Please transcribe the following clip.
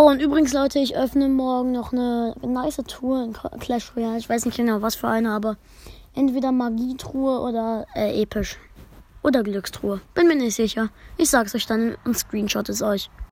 Oh, und übrigens, Leute, ich öffne morgen noch eine nice Tour in Clash Royale. Ich weiß nicht genau, was für eine, aber entweder Magietruhe oder äh, episch. Oder Glückstruhe. Bin mir nicht sicher. Ich sag's euch dann und screenshot es euch.